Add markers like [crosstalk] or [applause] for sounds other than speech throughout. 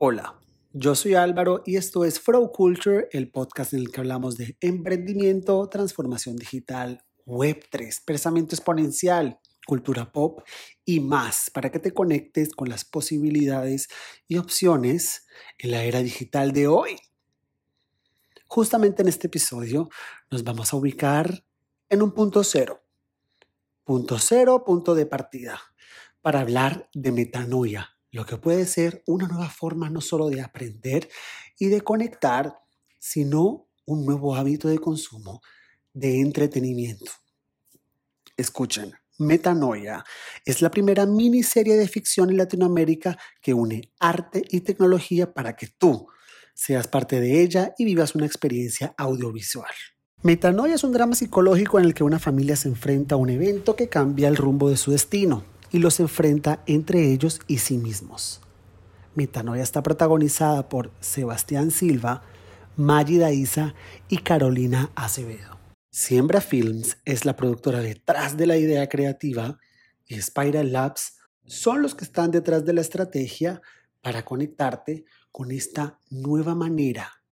Hola, yo soy Álvaro y esto es Flow Culture, el podcast en el que hablamos de emprendimiento, transformación digital, Web3, pensamiento exponencial, cultura pop y más para que te conectes con las posibilidades y opciones en la era digital de hoy. Justamente en este episodio nos vamos a ubicar en un punto cero. Punto cero, punto de partida, para hablar de metanoia lo que puede ser una nueva forma no solo de aprender y de conectar, sino un nuevo hábito de consumo, de entretenimiento. Escuchen, Metanoia es la primera miniserie de ficción en Latinoamérica que une arte y tecnología para que tú seas parte de ella y vivas una experiencia audiovisual. Metanoia es un drama psicológico en el que una familia se enfrenta a un evento que cambia el rumbo de su destino y los enfrenta entre ellos y sí mismos. Metanoia está protagonizada por Sebastián Silva, Maggie Daiza y Carolina Acevedo. Siembra Films es la productora detrás de la idea creativa y Spiral Labs son los que están detrás de la estrategia para conectarte con esta nueva manera,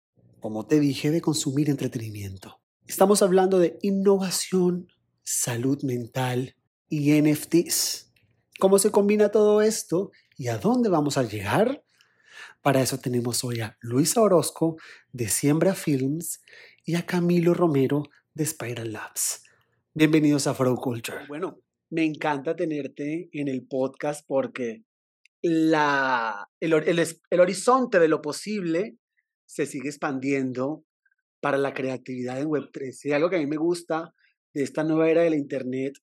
como te dije, de consumir entretenimiento. Estamos hablando de innovación, salud mental y NFTs. ¿Cómo se combina todo esto y a dónde vamos a llegar? Para eso tenemos hoy a Luisa Orozco de Siembra Films y a Camilo Romero de Spiral Labs. Bienvenidos a Flow Culture. Bueno, me encanta tenerte en el podcast porque la, el, horizonte de lo posible se sigue expandiendo para la creatividad en Web3. Y algo que a mí me gusta de esta nueva era de la Internet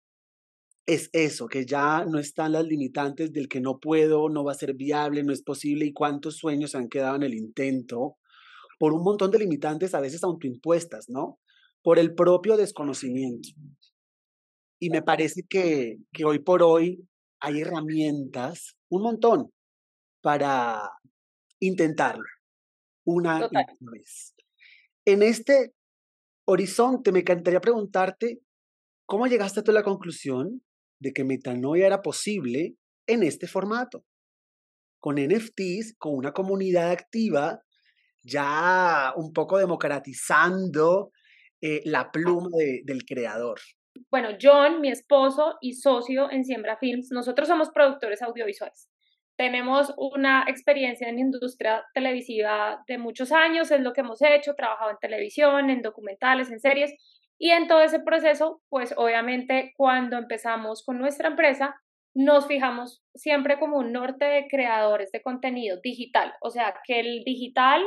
es eso, que ya no están las limitantes del que no puedo, no va a ser viable, no es posible y cuántos sueños han quedado en el intento por un montón de limitantes a veces autoimpuestas, ¿no? Por el propio desconocimiento. Y me parece que, que hoy por hoy hay herramientas, un montón, para intentarlo una vez. En este horizonte me encantaría preguntarte, ¿cómo llegaste a la conclusión de que metanoia era posible en este formato, con NFTs, con una comunidad activa, ya un poco democratizando eh, la pluma del creador. Bueno, John, mi esposo y socio en Siembra Films, nosotros somos productores audiovisuales. Tenemos una experiencia en industria televisiva de muchos años, es lo que hemos hecho, trabajado en televisión, en documentales, en series, y en todo ese proceso, pues obviamente cuando empezamos con nuestra empresa, nos fijamos siempre como un norte de creadores de contenido digital, o sea, que el digital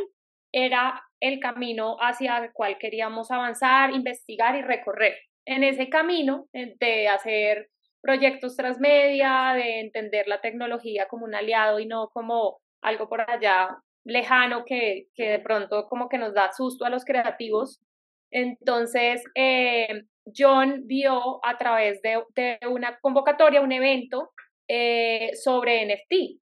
era el camino hacia el cual queríamos avanzar, investigar y recorrer. En ese camino eh, de hacer proyectos transmedia, de entender la tecnología como un aliado y no como algo por allá lejano que, que de pronto como que nos da susto a los creativos, entonces, eh, John vio a través de, una convocatoria, un evento eh, sobre NFT.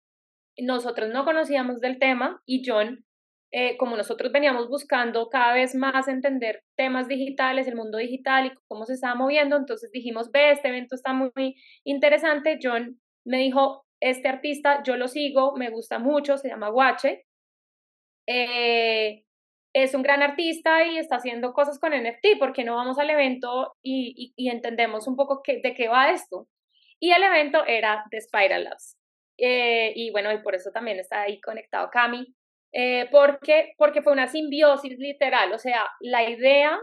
Nosotros no conocíamos del tema y John, eh, como nosotros veníamos buscando cada vez más entender temas digitales, el mundo digital y cómo se estaba moviendo, entonces dijimos, ve, este evento está muy interesante. John me dijo, este artista yo lo sigo, me gusta mucho, se llama Guache. Es un gran artista y está haciendo cosas con NFT, ¿por qué no vamos al evento y, entendemos un poco de qué va esto? Y el evento era de Spiral Labs. Eh, y bueno, y por eso también está ahí conectado Cami, eh, porque, porque fue una simbiosis literal, o sea, la idea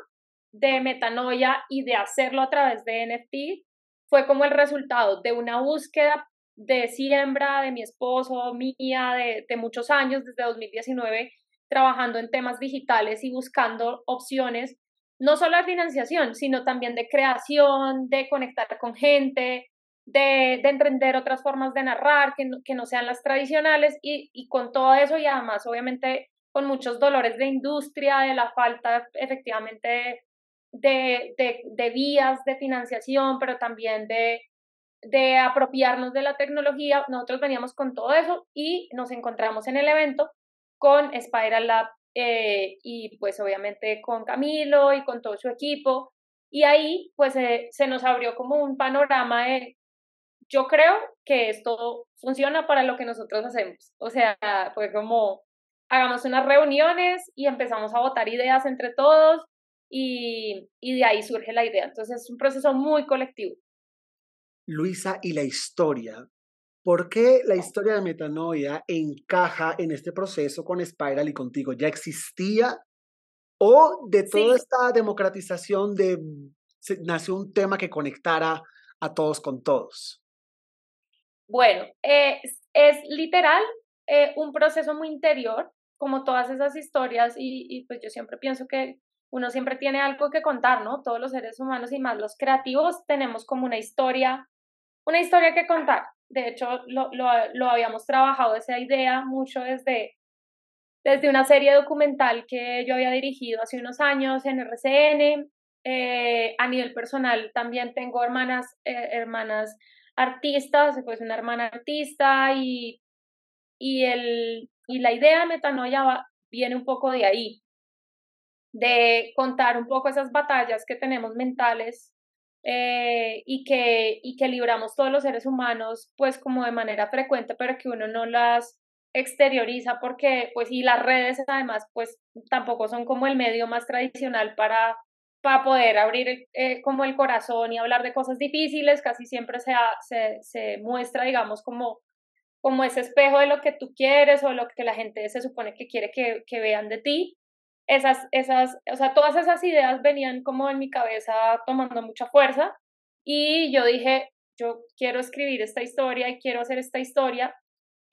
de metanoia y de hacerlo a través de NFT fue como el resultado de una búsqueda de siembra de mi esposo, mía, de, de muchos años, desde 2019, trabajando en temas digitales y buscando opciones, no solo de financiación, sino también de creación, de conectar con gente, de, de emprender otras formas de narrar que no, que no sean las tradicionales y, y con todo eso y además obviamente con muchos dolores de industria, de la falta efectivamente de, de, de vías de financiación, pero también de, de apropiarnos de la tecnología. Nosotros veníamos con todo eso y nos encontramos en el evento con Spiral Lab eh, y pues obviamente con Camilo y con todo su equipo. Y ahí pues se nos abrió como un panorama de yo creo que esto funciona para lo que nosotros hacemos. O sea, fue como, hagamos unas reuniones y empezamos a votar ideas entre todos y, y de ahí surge la idea. Entonces es un proceso muy colectivo. Luisa, y la historia. ¿Por qué la historia de Metanoia encaja en este proceso con Spiral y contigo? ¿Ya existía? ¿O de toda esta democratización de, nació un tema que conectara a todos con todos? Bueno, es literal eh, un proceso muy interior, como todas esas historias, y, y pues yo siempre pienso que uno siempre tiene algo que contar, ¿no? Todos los seres humanos y más los creativos tenemos como una historia, una historia que contar. De hecho, lo, lo, lo habíamos trabajado esa idea mucho desde, desde una serie documental que yo había dirigido hace unos años en RCN. Eh, a nivel personal también tengo hermanas, eh, hermanas artistas, pues una hermana artista y, y, el, y la idea de metanoia viene un poco de ahí, de contar un poco esas batallas que tenemos mentales eh, y, que, y que libramos todos los seres humanos pues como de manera frecuente, pero que uno no las exterioriza porque pues y las redes además pues tampoco son como el medio más tradicional para para poder abrir eh, como el corazón y hablar de cosas difíciles, casi siempre se, se, se, muestra, digamos, como, como ese espejo de lo que tú quieres o lo que la gente se supone que quiere que, que vean de ti. Esas, esas, o sea, todas esas ideas venían como en mi cabeza tomando mucha fuerza y yo dije, yo quiero escribir esta historia y quiero hacer esta historia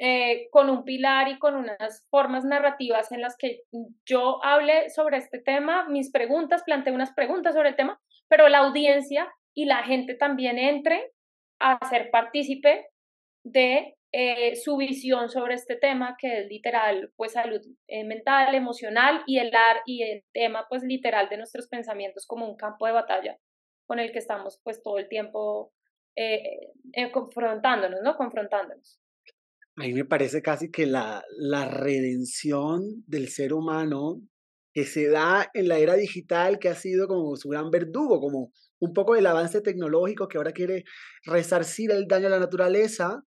eh, con un pilar y con unas formas narrativas en las que yo hable sobre este tema, mis preguntas, plantee unas preguntas sobre el tema, pero la audiencia y la gente también entre a ser partícipe de eh, su visión sobre este tema, que es literal, pues salud eh, mental, emocional y el, ar, y el tema, pues literal, de nuestros pensamientos como un campo de batalla con el que estamos, pues todo el tiempo confrontándonos, ¿no? Confrontándonos. A mí me parece casi que la, la redención del ser humano que se da en la era digital, que ha sido como su gran verdugo, como un poco el avance tecnológico que ahora quiere resarcir el daño a la naturaleza,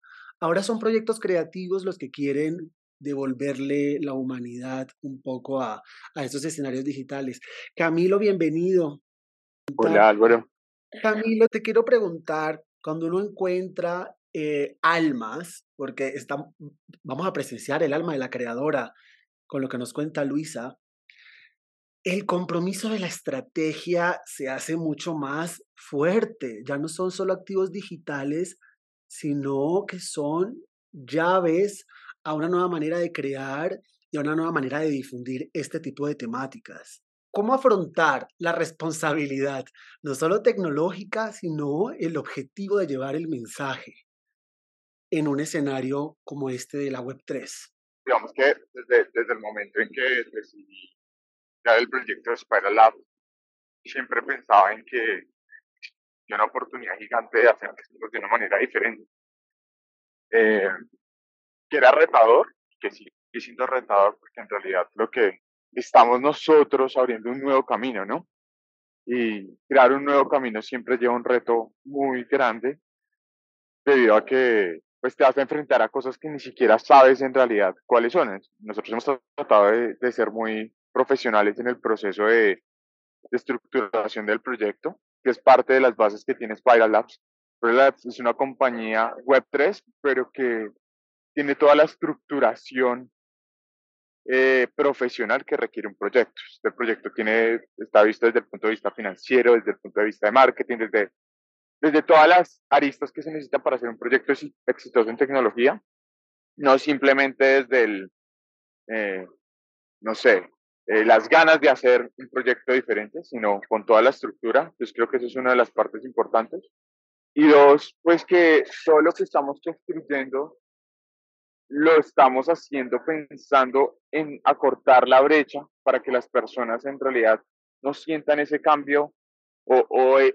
ahora son proyectos creativos los que quieren devolverle la humanidad un poco a, a estos escenarios digitales. Camilo, bienvenido. Hola Álvaro. Camilo, te quiero preguntar, cuando uno encuentra eh, almas, porque vamos a presenciar el alma de la creadora con lo que nos cuenta Luisa, el compromiso de la estrategia se hace mucho más fuerte. Ya no son solo activos digitales, sino que son llaves a una nueva manera de crear y a una nueva manera de difundir este tipo de temáticas. ¿Cómo afrontar la responsabilidad, no solo tecnológica, sino el objetivo de llevar el mensaje? en un escenario como este de la Web3? Digamos que desde, desde el momento en que decidí crear el proyecto de Spiral Lab, siempre pensaba en que hay una oportunidad gigante de hacer esto de una manera diferente. Eh, que era retador, que sigue siendo retador, porque en realidad lo que estamos nosotros abriendo un nuevo camino, ¿no? Y crear un nuevo camino siempre lleva un reto muy grande, debido a que pues te vas a enfrentar a cosas que ni siquiera sabes en realidad cuáles son. Nosotros hemos tratado de, ser muy profesionales en el proceso de, de, estructuración del proyecto, que es parte de las bases que tiene Spiral Labs. Spiral Labs es una compañía Web3, pero que tiene toda la estructuración eh, profesional que requiere un proyecto. Este proyecto tiene, está visto desde el punto de vista financiero, desde el punto de vista de marketing, desde desde todas las aristas que se necesitan para hacer un proyecto exitoso en tecnología, no simplemente desde el, eh, no sé, eh, las ganas de hacer un proyecto diferente, sino con toda la estructura. Entonces creo que eso es una de las partes importantes. Y dos, pues que todo lo que estamos construyendo lo estamos haciendo pensando en acortar la brecha para que las personas en realidad no sientan ese cambio o,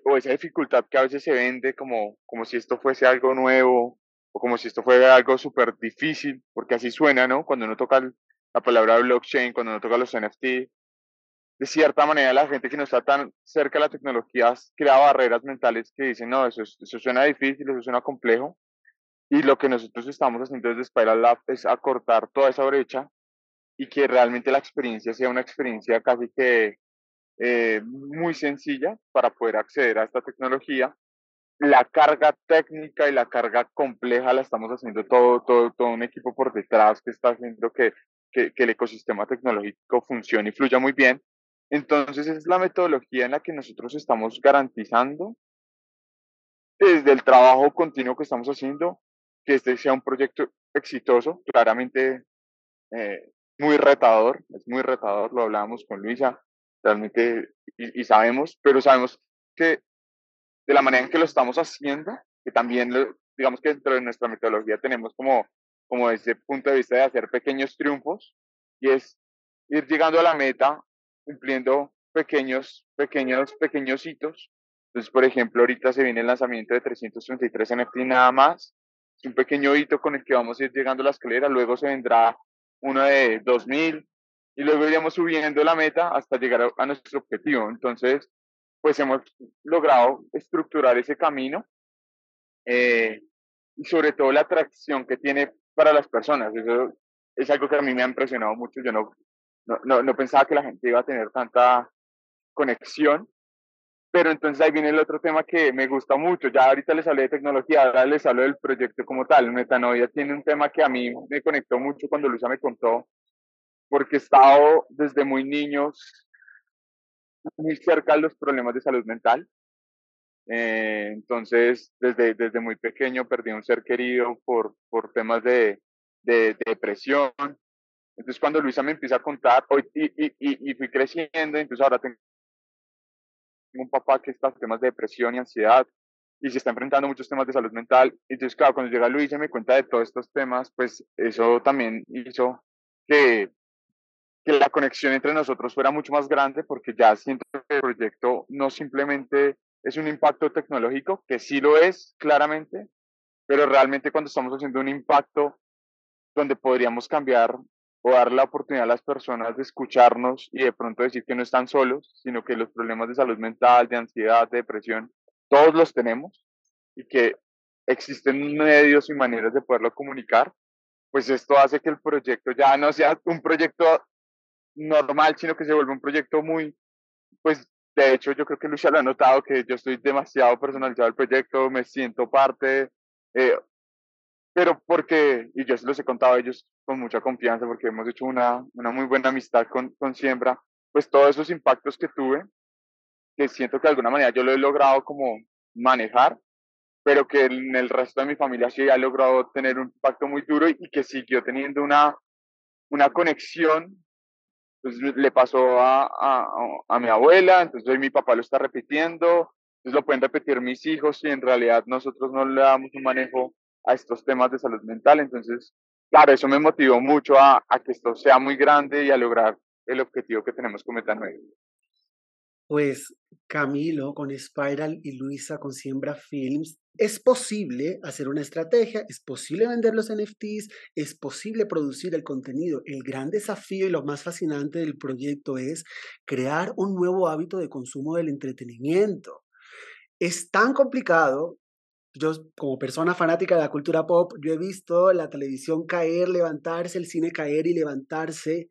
o, esa dificultad que a veces se vende como, como si esto fuese algo nuevo o como si esto fuera algo súper difícil, porque así suena, ¿no? Cuando uno toca la palabra blockchain, cuando uno toca los NFT, de cierta manera la gente que no está tan cerca de la tecnología crea barreras mentales que dicen, no, eso, eso suena difícil, eso suena complejo, Y lo que nosotros estamos haciendo desde Spiral Lab es acortar toda esa brecha y que realmente la experiencia sea una experiencia casi que eh, muy sencilla para poder acceder a esta tecnología. La carga técnica y la carga compleja la estamos haciendo todo, todo, todo un equipo por detrás que está haciendo que, que, el ecosistema tecnológico funcione y fluya muy bien. Entonces, es la metodología en la que nosotros estamos garantizando desde el trabajo continuo que estamos haciendo que este sea un proyecto exitoso, claramente eh, muy retador, es muy retador, lo hablábamos con Luisa, realmente, y, sabemos, pero sabemos que de la manera en que lo estamos haciendo, que también, digamos que dentro de nuestra metodología tenemos como, como ese punto de vista de hacer pequeños triunfos, y es ir llegando a la meta, cumpliendo pequeños, pequeños, pequeños hitos. Entonces, por ejemplo, ahorita se viene el lanzamiento de 333 NFT nada más, es un pequeño hito con el que vamos a ir llegando a la escalera, luego se vendrá uno de 2000 y luego iremos subiendo la meta hasta llegar a, nuestro objetivo. Entonces, pues hemos logrado estructurar ese camino eh, y sobre todo la atracción que tiene para las personas. Eso es algo que a mí me ha impresionado mucho. Yo no, no, no pensaba que la gente iba a tener tanta conexión pero entonces ahí viene el otro tema que me gusta mucho. Ya ahorita les hablé de tecnología, ahora les hablo del proyecto como tal. Metanoia tiene un tema que a mí me conectó mucho cuando Luisa me contó, porque he estado desde muy niños muy cerca de los problemas de salud mental. Eh, entonces, desde, desde muy pequeño perdí un ser querido por, por temas de, de, depresión. Entonces, cuando Luisa me empieza a contar, hoy, y, y, y, fui creciendo, entonces ahora tengo un papá que está en temas de depresión y ansiedad y se está enfrentando a muchos temas de salud mental. Entonces, claro, cuando llega Luis y me cuenta de todos estos temas, pues eso también hizo que, que la conexión entre nosotros fuera mucho más grande porque ya siento que el proyecto no simplemente es un impacto tecnológico, que sí lo es claramente, pero realmente cuando estamos haciendo un impacto donde podríamos cambiar o dar la oportunidad a las personas de escucharnos y de pronto decir que no están solos, sino que los problemas de salud mental, de ansiedad, de depresión, todos los tenemos y que existen medios y maneras de poderlo comunicar, pues esto hace que el proyecto ya no sea un proyecto normal, sino que se vuelva un proyecto muy, pues de hecho yo creo que Lucia lo ha notado que yo estoy demasiado personalizado al proyecto, me siento parte, eh, pero porque, y yo se los he contado a ellos con mucha confianza porque hemos hecho una, una muy buena amistad con, con Siembra, pues todos esos impactos que tuve, que siento que de alguna manera yo lo he logrado como manejar, pero que en el resto de mi familia sí ha logrado tener un impacto muy duro y, que siguió teniendo una, una conexión. Entonces le pasó a, a, a mi abuela, entonces hoy mi papá lo está repitiendo, entonces lo pueden repetir mis hijos y en realidad nosotros no le damos un manejo a estos temas de salud mental. Entonces, claro, eso me motivó mucho a, a que esto sea muy grande y a lograr el objetivo que tenemos con Metanoia. Pues Camilo con Spiral y Luisa con Siembra Films, es posible hacer una estrategia, es posible vender los NFTs, es posible producir el contenido. El gran desafío y lo más fascinante del proyecto es crear un nuevo hábito de consumo del entretenimiento. Es tan complicado yo como persona fanática de la cultura pop, yo he visto la televisión caer, levantarse, el cine caer y levantarse.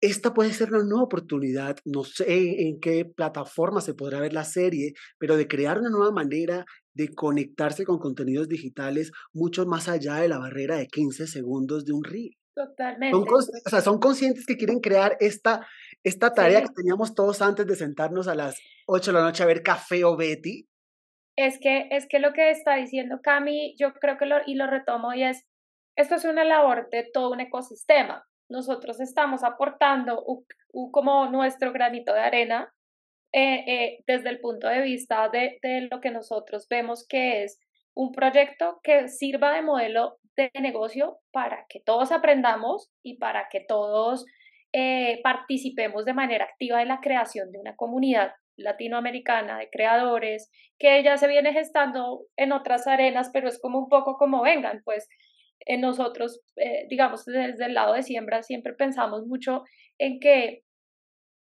Esta puede ser una nueva oportunidad, no sé en qué plataforma se podrá ver la serie, pero de crear una nueva manera de conectarse con contenidos digitales mucho más allá de la barrera de 15 segundos de un reel. Totalmente. Son, o sea, son conscientes que quieren crear esta, esta tarea que teníamos todos antes de sentarnos a las 8 de la noche a ver Café o Betty es que, es que lo que está diciendo Cami, yo creo que lo, y lo retomo, y es, esto es una labor de todo un ecosistema. Nosotros estamos aportando como nuestro granito de arena eh, eh, desde el punto de vista de, lo que nosotros vemos que es un proyecto que sirva de modelo de negocio para que todos aprendamos y para que todos eh, participemos de manera activa en la creación de una comunidad latinoamericana de creadores, que ya se viene gestando en otras arenas, pero es como un poco como vengan, pues en nosotros, eh, digamos, desde el lado de siembra siempre pensamos mucho en que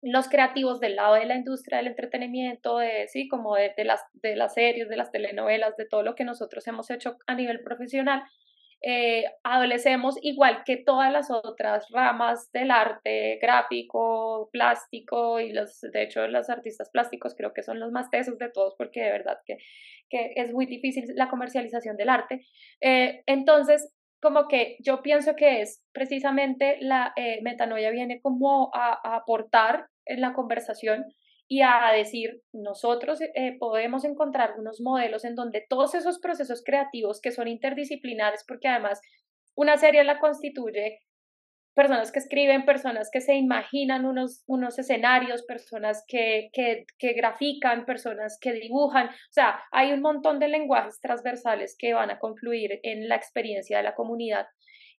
los creativos del lado de la industria del entretenimiento, de, sí, como de, las, de las series, de las telenovelas, de todo lo que nosotros hemos hecho a nivel profesional, eh, adolecemos igual que todas las otras ramas del arte gráfico, plástico y los, de hecho los artistas plásticos creo que son los más tesos de todos porque de verdad que, que es muy difícil la comercialización del arte. Eh, entonces, como que yo pienso que es precisamente la eh, metanoia viene como a, aportar en la conversación y a decir, nosotros eh, podemos encontrar unos modelos en donde todos esos procesos creativos que son interdisciplinares, porque además una serie la constituye personas que escriben, personas que se imaginan unos, unos escenarios, personas que, que, grafican, personas que dibujan. O sea, hay un montón de lenguajes transversales que van a confluir en la experiencia de la comunidad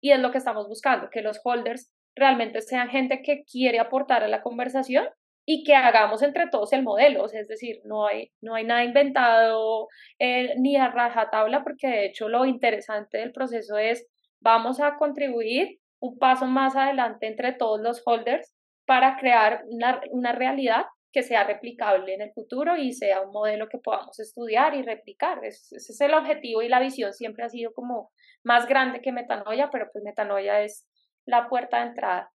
y es lo que estamos buscando, que los holders realmente sean gente que quiere aportar a la conversación y que hagamos entre todos el modelo, es decir, no hay, no hay nada inventado eh, ni a rajatabla, porque de hecho lo interesante del proceso es vamos a contribuir un paso más adelante entre todos los holders para crear una, una realidad que sea replicable en el futuro y sea un modelo que podamos estudiar y replicar. Ese, es el objetivo y la visión siempre ha sido como más grande que Metanoia, pero pues Metanoia es la puerta de entrada.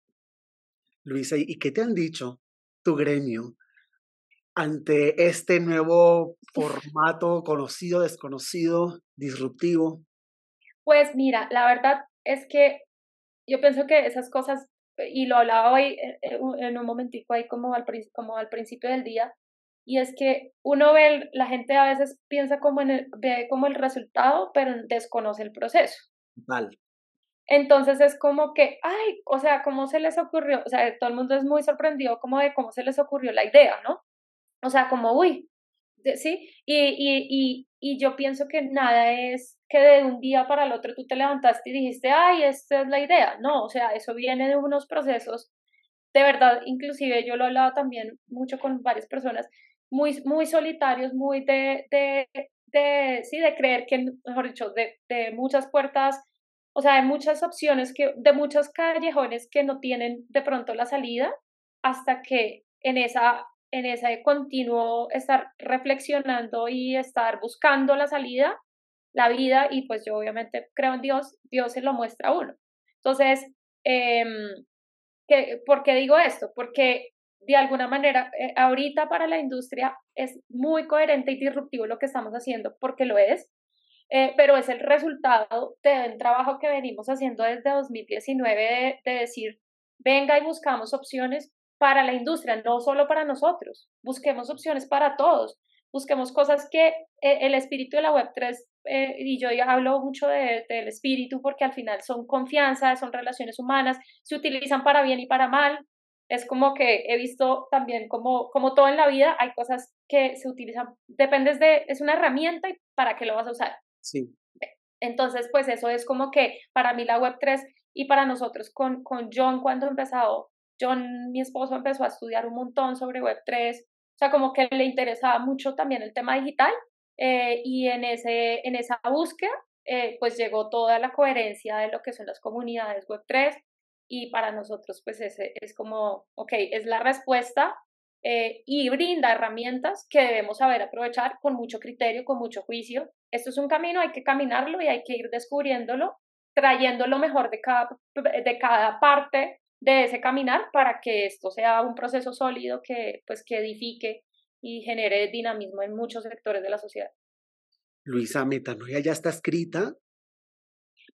Luisa, ¿y qué te han dicho tu gremio ante este nuevo formato conocido, desconocido, disruptivo? Pues mira, la verdad es que yo pienso que esas cosas, y lo hablaba hoy eh, eh, en un momentico ahí como al, como al principio del día, y es que uno ve, la gente a veces piensa como en el, ve como el resultado, pero desconoce el proceso. Vale. Entonces es como que, ay, o sea, ¿cómo se les ocurrió? O sea, todo el mundo es muy sorprendido como de cómo se les ocurrió la idea, ¿no? O sea, como, uy, ¿sí? Y, y, y, y yo pienso que nada es que de un día para el otro tú te levantaste y dijiste, ay, esta es la idea. No, o sea, eso viene de unos procesos, de verdad, inclusive yo lo he hablado también mucho con varias personas, muy, muy solitarios, muy de, de, de, sí, de creer que, mejor dicho, de, de muchas puertas o sea, hay muchas opciones que, de muchos callejones que no tienen de pronto la salida hasta que en esa en ese continuo estar reflexionando y estar buscando la salida, la vida, y pues yo obviamente creo en Dios, Dios se lo muestra a uno. Entonces, eh, ¿por qué digo esto? Porque de alguna manera, eh, ahorita para la industria es muy coherente y disruptivo lo que estamos haciendo, porque lo es, eh, pero es el resultado de un trabajo que venimos haciendo desde 2019 de, decir, venga y buscamos opciones para la industria, no solo para nosotros, busquemos opciones para todos, busquemos cosas que eh, el espíritu de la Web3, eh, y yo ya hablo mucho del espíritu porque al final son confianza, son relaciones humanas, se utilizan para bien y para mal, es como que he visto también como, como todo en la vida, hay cosas que se utilizan, dependes de, es una herramienta y para qué lo vas a usar. Sí. Entonces, pues eso es como que para mí la Web3 y para nosotros con, con John cuando empezado, John, mi esposo, empezó a estudiar un montón sobre Web3, o sea, como que le interesaba mucho también el tema digital eh, y en, ese, en esa búsqueda, eh, pues llegó toda la coherencia de lo que son las comunidades Web3 y para nosotros, pues ese es como, ok, es la respuesta eh, y brinda herramientas que debemos saber aprovechar con mucho criterio, con mucho juicio. Esto es un camino, hay que caminarlo y hay que ir descubriéndolo, trayendo lo mejor de cada, de cada parte de ese caminar para que esto sea un proceso sólido que, pues, que edifique y genere dinamismo en muchos sectores de la sociedad. Luisa, Metanoia ya está escrita.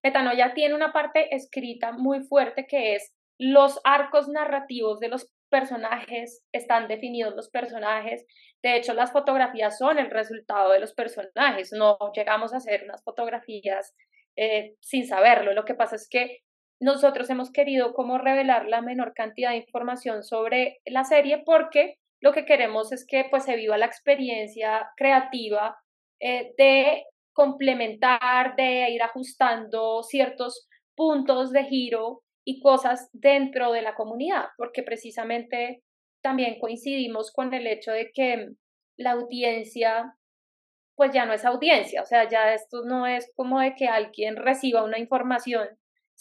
Metanoia tiene una parte escrita muy fuerte que es los arcos narrativos de los personajes, están definidos los personajes. De hecho, las fotografías son el resultado de los personajes. No llegamos a hacer unas fotografías eh, sin saberlo. Lo que pasa es que nosotros hemos querido como revelar la menor cantidad de información sobre la serie porque lo que queremos es que pues se viva la experiencia creativa eh, de complementar, de ir ajustando ciertos puntos de giro y cosas dentro de la comunidad, porque precisamente también coincidimos con el hecho de que la audiencia pues ya no es audiencia, o sea, ya esto no es como de que alguien reciba una información,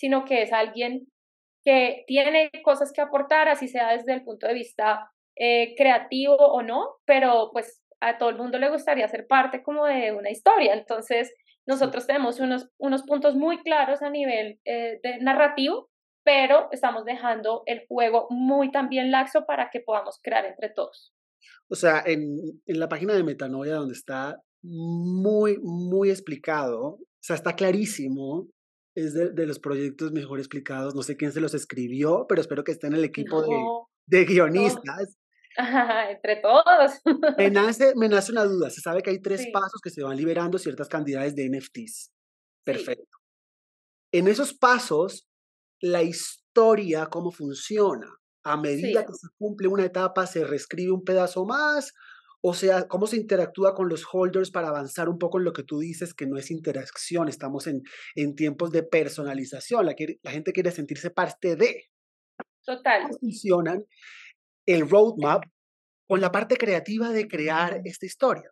sino que es alguien que tiene cosas que aportar, así sea desde el punto de vista eh, creativo o no, pero pues a todo el mundo le gustaría ser parte como de una historia. Entonces, nosotros tenemos unos, unos puntos muy claros a nivel eh, de narrativo, pero estamos dejando el juego muy también laxo para que podamos crear entre todos. O sea, en, en la página de Metanoia, donde está muy, muy explicado, o sea, está clarísimo, es de, los proyectos mejor explicados, no sé quién se los escribió, pero espero que esté en el equipo de, de, guionistas. [laughs] entre todos. Me [laughs] nace, me nace una duda. Se sabe que hay tres pasos que se van liberando ciertas cantidades de NFTs. Perfecto. En esos pasos, la historia, cómo funciona. A medida que se cumple una etapa, se reescribe un pedazo más. O sea, cómo se interactúa con los holders para avanzar un poco en lo que tú dices, que no es interacción, estamos en, en tiempos de personalización, la, la gente quiere sentirse parte de. Total. ¿Cómo funcionan el roadmap con la parte creativa de crear esta historia?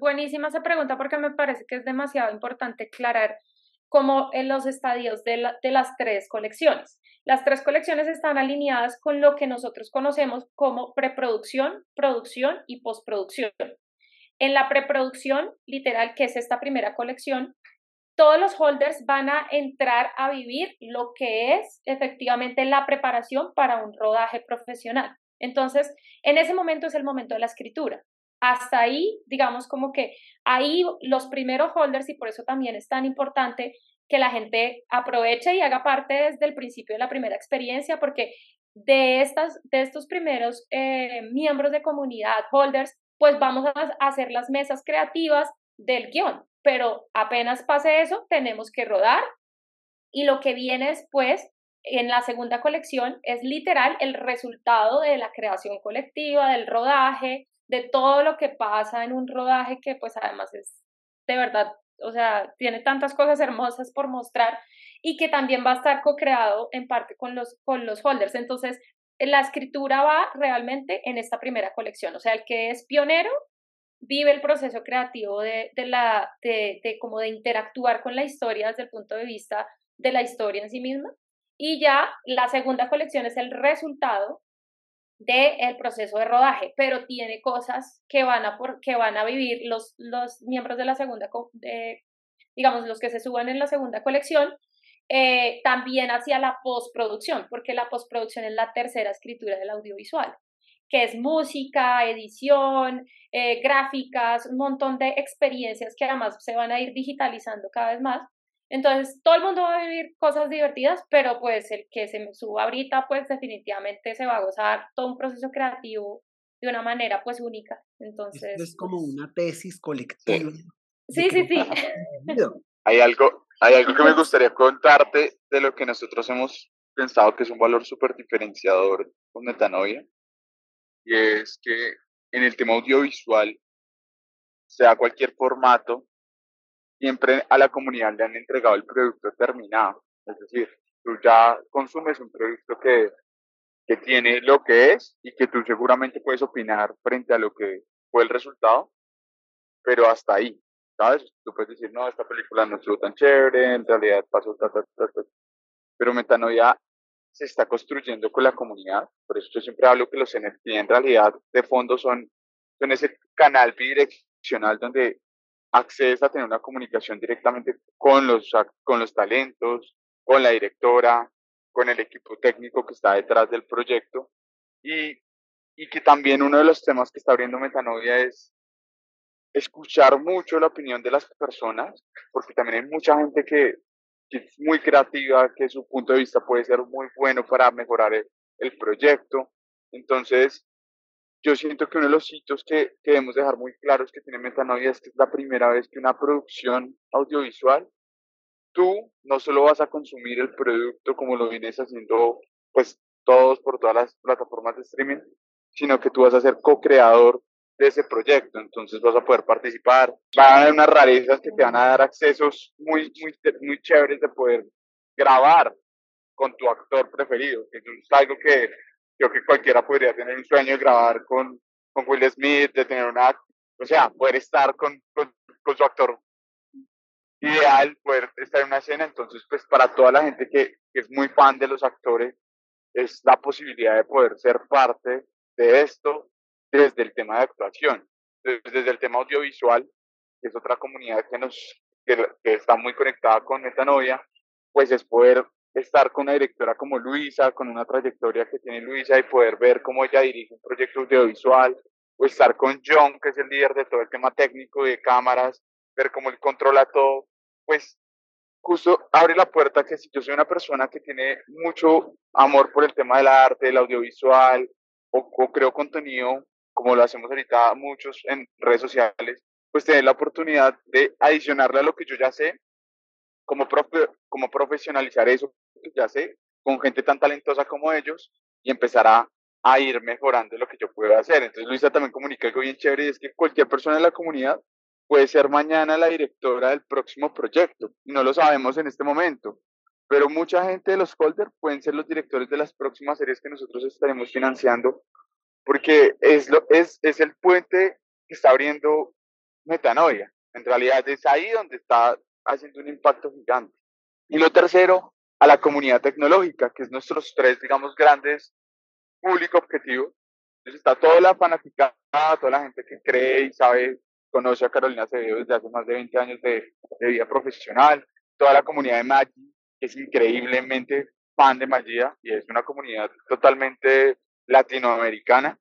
Buenísima esa pregunta porque me parece que es demasiado importante aclarar cómo en los estadios de las tres colecciones. Las tres colecciones están alineadas con lo que nosotros conocemos como preproducción, producción y postproducción. En la preproducción, literal, que es esta primera colección, todos los holders van a entrar a vivir lo que es efectivamente la preparación para un rodaje profesional. Entonces, en ese momento es el momento de la escritura. Hasta ahí, digamos como que ahí los primeros holders, y por eso también es tan importante que la gente aproveche y haga parte desde el principio de la primera experiencia, porque de, estas, de estos primeros eh, miembros de comunidad, holders, pues vamos a hacer las mesas creativas del guion pero apenas pase eso, tenemos que rodar y lo que viene después en la segunda colección es literal el resultado de la creación colectiva, del rodaje, de todo lo que pasa en un rodaje que pues además es de verdad, o sea, tiene tantas cosas hermosas por mostrar y que también va a estar co-creado en parte con los, con los holders. Entonces, la escritura va realmente en esta primera colección, o sea, el que es pionero vive el proceso creativo de, de la, de, de, como de interactuar con la historia desde el punto de vista de la historia en sí misma. Y ya la segunda colección es el resultado del proceso de rodaje, pero tiene cosas que van a, por, que van a vivir los, los miembros de la segunda, digamos, los que se suban en la segunda colección, eh, también hacia la postproducción, porque la postproducción es la tercera escritura del audiovisual que es música, edición, eh, gráficas, un montón de experiencias que además se van a ir digitalizando cada vez más. Entonces, todo el mundo va a vivir cosas divertidas, pero pues el que se me suba ahorita, pues definitivamente se va a gozar todo un proceso creativo de una manera pues única. Entonces... es como pues una tesis colectiva. Sí, sí, sí. [laughs] Hay algo, hay algo que me [laughs] gustaría contarte de lo que nosotros hemos pensado que es un valor súper diferenciador con Metanoia y es que en el tema audiovisual, sea cualquier formato, siempre a la comunidad le han entregado el producto terminado. Es decir, tú ya consumes un producto que, que tiene lo que es y que tú seguramente puedes opinar frente a lo que fue el resultado, pero hasta ahí, ¿sabes? Tú puedes decir, no, esta película no estuvo tan chévere, en realidad pasó, ta, ta, ta, ta. pero Metanoia se está construyendo con la comunidad. Por eso yo siempre hablo que los NFT en realidad de fondo son, son ese canal bidireccional donde accedes a tener una comunicación directamente con los, con los talentos, con la directora, con el equipo técnico que está detrás del proyecto. Y, y que también uno de los temas que está abriendo Metanovia es escuchar mucho la opinión de las personas, porque también hay mucha gente que que es muy creativa, que su punto de vista puede ser muy bueno para mejorar el, proyecto. Entonces, yo siento que uno de los hitos que, que debemos dejar muy claros que tiene Metanoia es que es la primera vez que una producción audiovisual, tú no solo vas a consumir el producto como lo vienes haciendo pues todos por todas las plataformas de streaming, sino que tú vas a ser co-creador de ese proyecto, entonces vas a poder participar. Van a haber unas rarezas que te van a dar accesos muy, muy, muy chéveres de poder grabar con tu actor preferido, que es algo que creo que cualquiera podría tener un sueño de grabar con, con Will Smith, de tener una, o sea, poder estar con, con, con su actor ideal, poder estar en una escena, entonces pues para toda la gente que, que es muy fan de los actores, es la posibilidad de poder ser parte de esto desde el tema de actuación, desde el tema audiovisual, que es otra comunidad que nos que, que está muy conectada con Metanoia, pues es poder estar con una directora como Luisa, con una trayectoria que tiene Luisa y poder ver cómo ella dirige un proyecto audiovisual, o estar con John, que es el líder de todo el tema técnico y de cámaras, ver cómo él controla todo, pues justo abre la puerta que si yo soy una persona que tiene mucho amor por el tema del arte, del audiovisual, o, creo contenido, como lo hacemos ahorita muchos en redes sociales, pues tener la oportunidad de adicionarle a lo que yo ya sé, como, como profesionalizar eso ya sé, con gente tan talentosa como ellos, y empezar a, a ir mejorando lo que yo puedo hacer. Entonces Luisa también comunica algo bien chévere, y es que cualquier persona en la comunidad puede ser mañana la directora del próximo proyecto. No lo sabemos en este momento, pero mucha gente de los Holder pueden ser los directores de las próximas series que nosotros estaremos financiando, porque es, lo, es, es el puente que está abriendo Metanoia. En realidad es ahí donde está haciendo un impacto gigante. Y lo tercero, a la comunidad tecnológica, que es nuestros tres, digamos, grandes público objetivo. Entonces está toda la fanaticada, toda la gente que cree y sabe conoce a Carolina Acevedo desde hace más de 20 años de, vida profesional, toda la comunidad de Maggi, que es increíblemente fan de Magia y es una comunidad totalmente latinoamericana,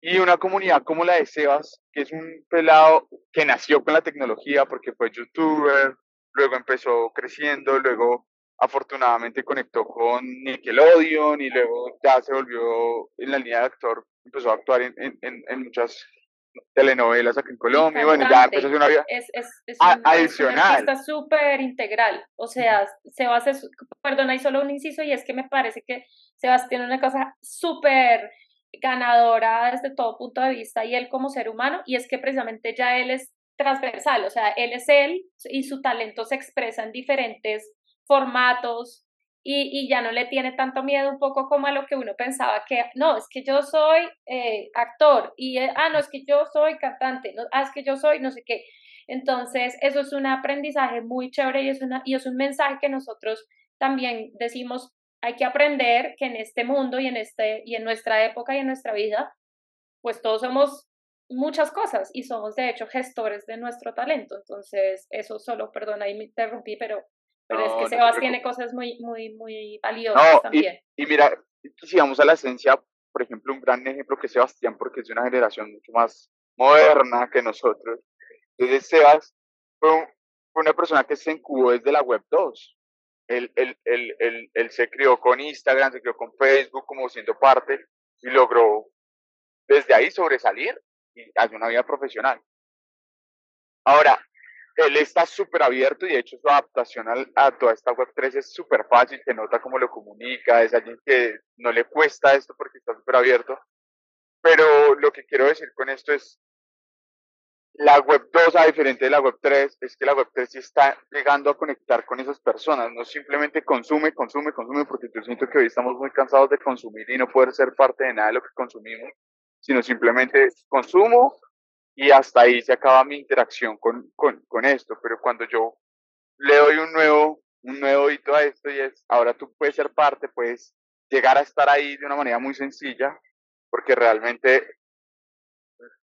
y una comunidad como la de Sebas, que es un pelado que nació con la tecnología porque fue youtuber, luego empezó creciendo, luego afortunadamente conectó con Nickelodeon y luego ya se volvió en la línea de actor, empezó a actuar en, en, en muchas telenovelas aquí en Colombia, bueno, ya empezó a hacer una vida es, es, es un, adicional. Está súper integral, o sea, Sebas perdona, hay solo un inciso y es que me parece que Sebas tiene una cosa súper ganadora desde todo punto de vista y él como ser humano, y es que precisamente ya él es transversal, o sea, él es él y su talento se expresa en diferentes formatos, y, ya no le tiene tanto miedo un poco como a lo que uno pensaba que, no, es que yo soy eh, actor y, eh, ah, no, es que yo soy cantante, no, ah, es que yo soy no sé qué. Entonces, eso es un aprendizaje muy chévere y es, una, y es un mensaje que nosotros también decimos, hay que aprender que en este mundo y en, este, y en nuestra época y en nuestra vida, pues todos somos muchas cosas y somos de hecho gestores de nuestro talento. Entonces, eso solo, perdona, ahí me interrumpí, pero pero es que Sebas tiene cosas muy, muy, muy valiosas también. Y, mira, si vamos a la esencia, por ejemplo, un gran ejemplo que es Sebastián, porque es de una generación mucho más moderna que nosotros. Entonces, Sebas fue, una persona que se incubó desde la web 2. Él, él, él, él, se crió con Instagram, se crió con Facebook como siendo parte y logró desde ahí sobresalir y hacer una vida profesional. Ahora, él está súper abierto y de hecho su adaptación a, toda esta Web3 es súper fácil, se nota cómo lo comunica, es alguien que no le cuesta esto porque está súper abierto. Pero lo que quiero decir con esto es, la Web 2, a diferente de la Web 3, es que la Web 3 sí está llegando a conectar con esas personas, no simplemente consume, consume, consume, porque yo siento que hoy estamos muy cansados de consumir y no poder ser parte de nada de lo que consumimos, sino simplemente consumo, y hasta ahí se acaba mi interacción con, con, esto, pero cuando yo le doy un nuevo, un nuevo hito a esto y es, ahora tú puedes ser parte, puedes llegar a estar ahí de una manera muy sencilla, porque realmente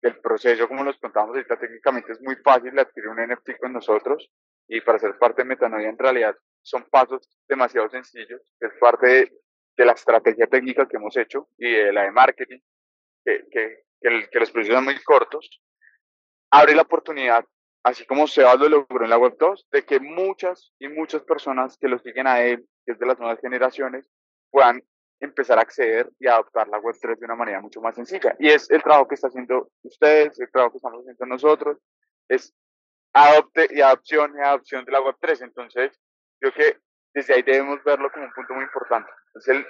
el proceso, como nos contamos ahorita técnicamente, es muy fácil adquirir un NFT con nosotros y para ser parte de Metanoia en realidad son pasos demasiado sencillos, es parte de, la estrategia técnica que hemos hecho y de la de marketing, que, que, que, que los procesos son muy cortos abre la oportunidad, así como Sebas lo logró en la Web 2, de que muchas y muchas personas que lo siguen a él, que es de las nuevas generaciones, puedan empezar a acceder y adoptar la Web 3 de una manera mucho más sencilla. Y es el trabajo que está haciendo ustedes, el trabajo que estamos haciendo nosotros, es adopte y adopción y adopción de la Web 3. Entonces, creo que desde ahí debemos verlo como un punto muy importante. Entonces,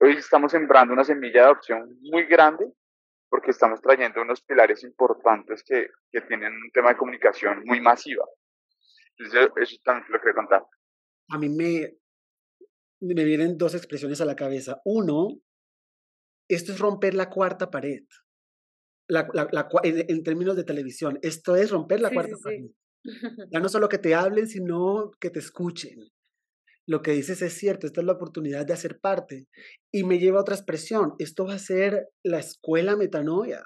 hoy estamos sembrando una semilla de adopción muy grande porque estamos trayendo unos pilares importantes que, que tienen un tema de comunicación muy masiva. Entonces, eso también lo quería contar. A mí me, me vienen dos expresiones a la cabeza. Uno, esto es romper la cuarta pared. La, la, la, en, términos de televisión, esto es romper la cuarta pared. [laughs] Ya no solo que te hablen, sino que te escuchen. Lo que dices es cierto, esta es la oportunidad de hacer parte. Y me lleva a otra expresión, esto va a ser la escuela metanoia.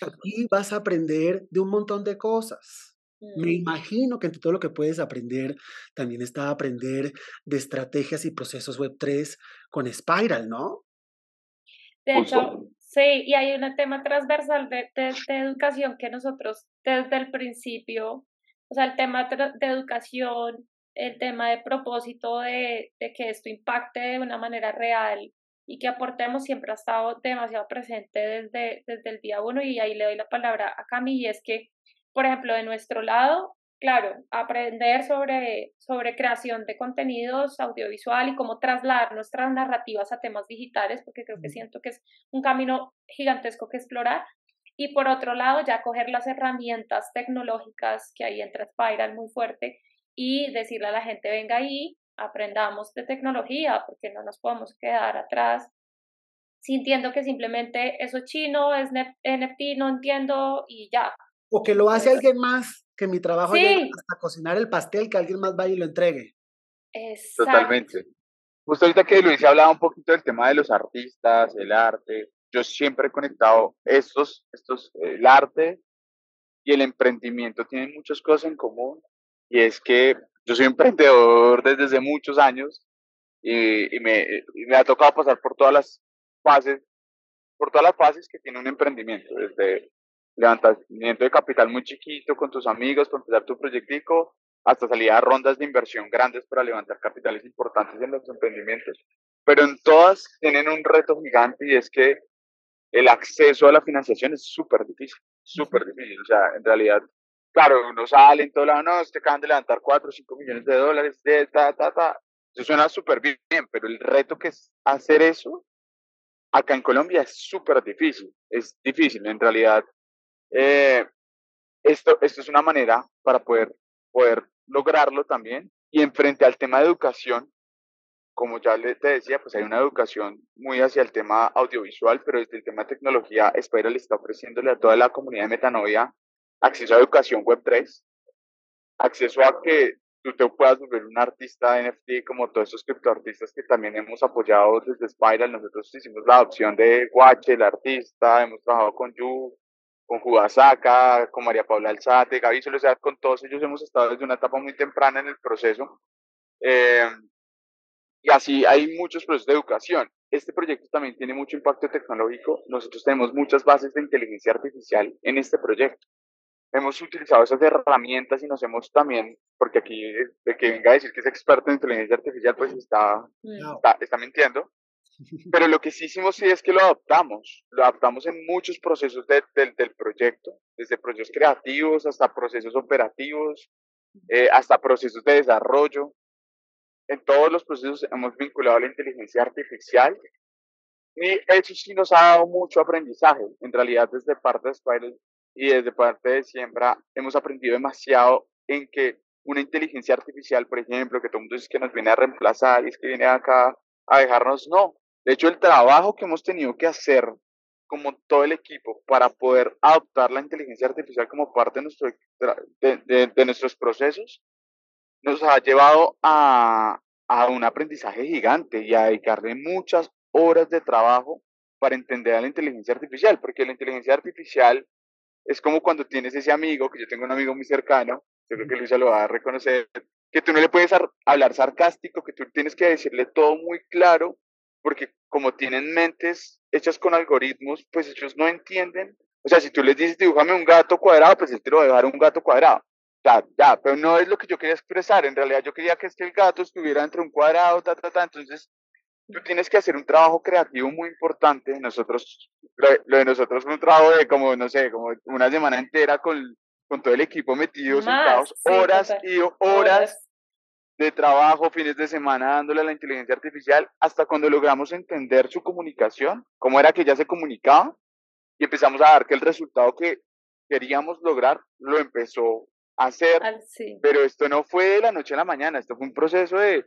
Aquí vas a aprender de un montón de cosas. Me mm. imagino que entre todo lo que puedes aprender, también está aprender de estrategias y procesos Web3 con Spiral, ¿no? De hecho, sí, y hay un tema transversal de, de, educación que nosotros desde el principio, o sea, el tema de educación, el tema de propósito de, de que esto impacte de una manera real y que aportemos siempre ha estado demasiado presente desde, desde el día uno y ahí le doy la palabra a Cami y es que, por ejemplo, de nuestro lado, claro, aprender sobre, sobre creación de contenidos audiovisual y cómo trasladar nuestras narrativas a temas digitales, porque creo que siento que es un camino gigantesco que explorar. Y por otro lado, ya coger las herramientas tecnológicas que ahí entra Spiral muy fuerte y decirle a la gente, venga ahí, aprendamos de tecnología, porque no nos podemos quedar atrás sintiendo que simplemente eso es chino, es NFT, no entiendo y ya. O que lo hace alguien más, que mi trabajo sí. hasta cocinar el pastel, que alguien más vaya y lo entregue. Exacto. Totalmente. Justo ahorita que Luis hablaba un poquito del tema de los artistas, el arte, yo siempre he conectado estos, estos, el arte y el emprendimiento tienen muchas cosas en común y es que yo soy emprendedor desde hace muchos años y, y, me, y, me, ha tocado pasar por todas las fases, por todas las fases que tiene un emprendimiento, desde levantamiento de capital muy chiquito con tus amigos para empezar tu proyectico, hasta salir a rondas de inversión grandes para levantar capitales importantes en los emprendimientos. Pero en todas tienen un reto gigante y es que el acceso a la financiación es súper difícil, súper difícil. O sea, en realidad claro, uno sale en todo lado, no, te acaban de levantar 4 o 5 millones de dólares, de ta, ta, ta. Eso suena súper bien, pero el reto que es hacer eso acá en Colombia es súper difícil. Es difícil, en realidad. Eh, esto, esto es una manera para poder, poder lograrlo también. Y en frente al tema de educación, como ya te decía, pues hay una educación muy hacia el tema audiovisual, pero desde el tema de tecnología, Spiral está ofreciéndole a toda la comunidad de Metanoia acceso a educación web 3, acceso a que tú te puedas volver un artista de NFT como todos esos criptoartistas que también hemos apoyado desde Spiral. Nosotros hicimos la adopción de Guache, el artista, hemos trabajado con Yu, con Judasaka, con María Paula Alzate, Gaby Soledad, con todos ellos hemos estado desde una etapa muy temprana en el proceso. Eh, y así hay muchos procesos de educación. Este proyecto también tiene mucho impacto tecnológico. Nosotros tenemos muchas bases de inteligencia artificial en este proyecto hemos utilizado esas herramientas y nos hemos también, porque aquí de que venga a decir que es experto en inteligencia artificial, pues está, mm. está, está, mintiendo. Pero lo que sí hicimos sí es que lo adaptamos, lo adaptamos en muchos procesos de, del proyecto, desde procesos creativos hasta procesos operativos, eh, hasta procesos de desarrollo. En todos los procesos hemos vinculado la inteligencia artificial y eso sí nos ha dado mucho aprendizaje. En realidad, desde parte de Spiral y desde parte de Siembra hemos aprendido demasiado en que una inteligencia artificial, por ejemplo, que todo el mundo dice que nos viene a reemplazar y es que viene acá a dejarnos, no. De hecho, el trabajo que hemos tenido que hacer como todo el equipo para poder adoptar la inteligencia artificial como parte de, nuestro, de, de, nuestros procesos nos ha llevado a, a un aprendizaje gigante y a dedicarle muchas horas de trabajo para entender a la inteligencia artificial, porque la inteligencia artificial es como cuando tienes ese amigo, que yo tengo un amigo muy cercano, yo creo que Luisa lo va a reconocer, que tú no le puedes hablar sarcástico, que tú tienes que decirle todo muy claro, porque como tienen mentes hechas con algoritmos, pues ellos no entienden. O sea, si tú les dices, dibújame un gato cuadrado, pues él te lo va a dejar un gato cuadrado. Ya, ya, pero no es lo que yo quería expresar. En realidad yo quería que este el gato estuviera entre un cuadrado, ta, ta, ta. Entonces, tú tienes que hacer un trabajo creativo muy importante. Nosotros, lo, de nosotros fue un trabajo de como, no sé, como una semana entera con, con todo el equipo metido, sentados, horas y horas de trabajo, fines de semana dándole a la inteligencia artificial, hasta cuando logramos entender su comunicación, cómo era que ella se comunicaba, y empezamos a dar que el resultado que queríamos lograr lo empezó a hacer. Pero esto no fue de la noche a la mañana, esto fue un proceso de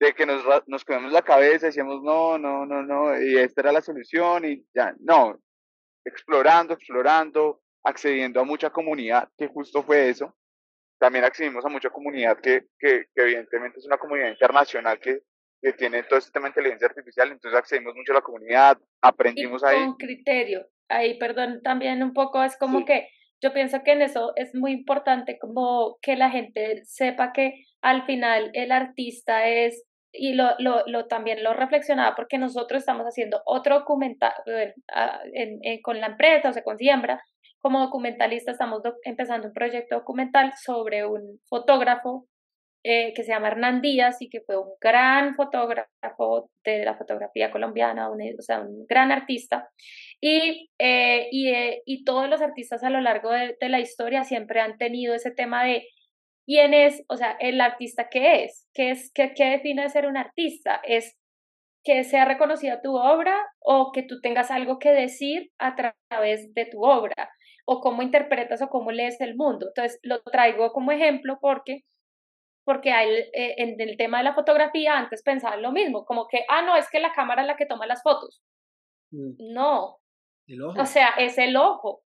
de que nos, nos comemos la cabeza, decíamos, no, no, no, no, y esta era la solución, y ya, no, explorando, explorando, accediendo a mucha comunidad, que justo fue eso, también accedimos a mucha comunidad que, que, evidentemente es una comunidad internacional que, que, tiene todo este tema de inteligencia artificial, entonces accedimos mucho a la comunidad, aprendimos ahí. Con criterio, ahí, perdón, también un poco es como que yo pienso que en eso es muy importante como que la gente sepa que al final el artista es y lo, lo, lo, también lo reflexionaba porque nosotros estamos haciendo otro documental ah, con la empresa, o sea, con Siembra, como documentalista estamos empezando un proyecto documental sobre un fotógrafo eh, que se llama Hernán Díaz y que fue un gran fotógrafo de la fotografía colombiana, un, o sea, un gran artista. Y, eh, y, eh, y, todos los artistas a lo largo de la historia siempre han tenido ese tema de quién es, o sea, el artista que es, qué es, qué, qué define ser un artista, es que sea reconocida tu obra o que tú tengas algo que decir a través de tu obra o cómo interpretas o cómo lees el mundo. Entonces, lo traigo como ejemplo porque porque hay, eh, en el tema de la fotografía antes pensaba lo mismo, como que, ah, no, es que la cámara es la que toma las fotos. Mm. No. O sea, es el ojo.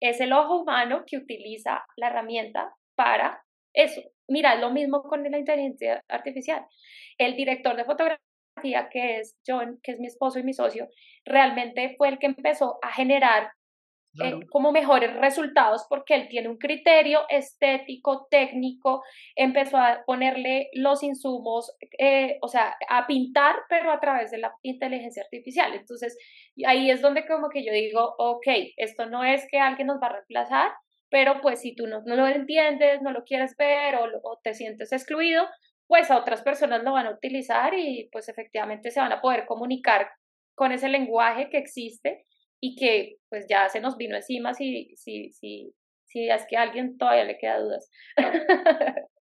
Es el ojo humano que utiliza la herramienta para eso, mira, lo mismo con la inteligencia artificial. El director de fotografía, que es John, que es mi esposo y mi socio, realmente fue el que empezó a generar eh, como mejores resultados porque él tiene un criterio estético, técnico, empezó a ponerle los insumos, eh, o sea, a pintar, pero a través de la inteligencia artificial. Entonces, ahí es donde como que yo digo, ok, esto no es que alguien nos va a reemplazar, pero pues si tú no, no lo entiendes, no lo quieres ver o, te sientes excluido, pues a otras personas lo van a utilizar y pues efectivamente se van a poder comunicar con ese lenguaje que existe y que pues ya se nos vino encima si, si, si, si es que a alguien todavía le queda dudas.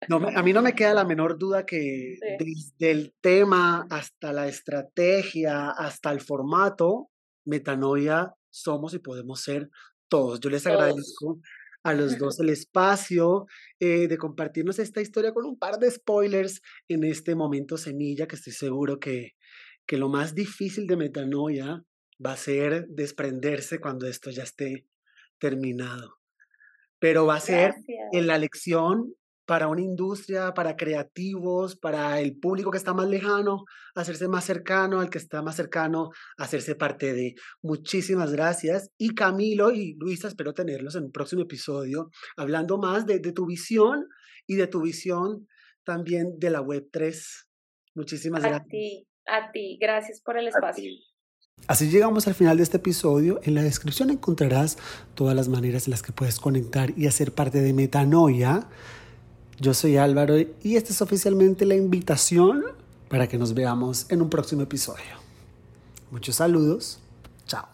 No, a mí no me queda la menor duda que desde el tema hasta la estrategia, hasta el formato, metanoia somos y podemos ser todos. Yo les agradezco a los dos el espacio eh, de compartirnos esta historia con un par de spoilers en este momento semilla, que estoy seguro que, que lo más difícil de metanoia va a ser desprenderse cuando esto ya esté terminado. Pero va a ser en la lección para una industria, para creativos, para el público que está más lejano, hacerse más cercano, al que está más cercano, hacerse parte de. Muchísimas gracias. Y Camilo y Luisa, espero tenerlos en un próximo episodio, hablando más de, tu visión y de tu visión también de la Web 3. Muchísimas gracias. A ti, a ti, gracias por el espacio. Así llegamos al final de este episodio. En la descripción encontrarás todas las maneras en las que puedes conectar y hacer parte de Metanoia. Yo soy Álvaro y esta es oficialmente la invitación para que nos veamos en un próximo episodio. Muchos saludos. Chao.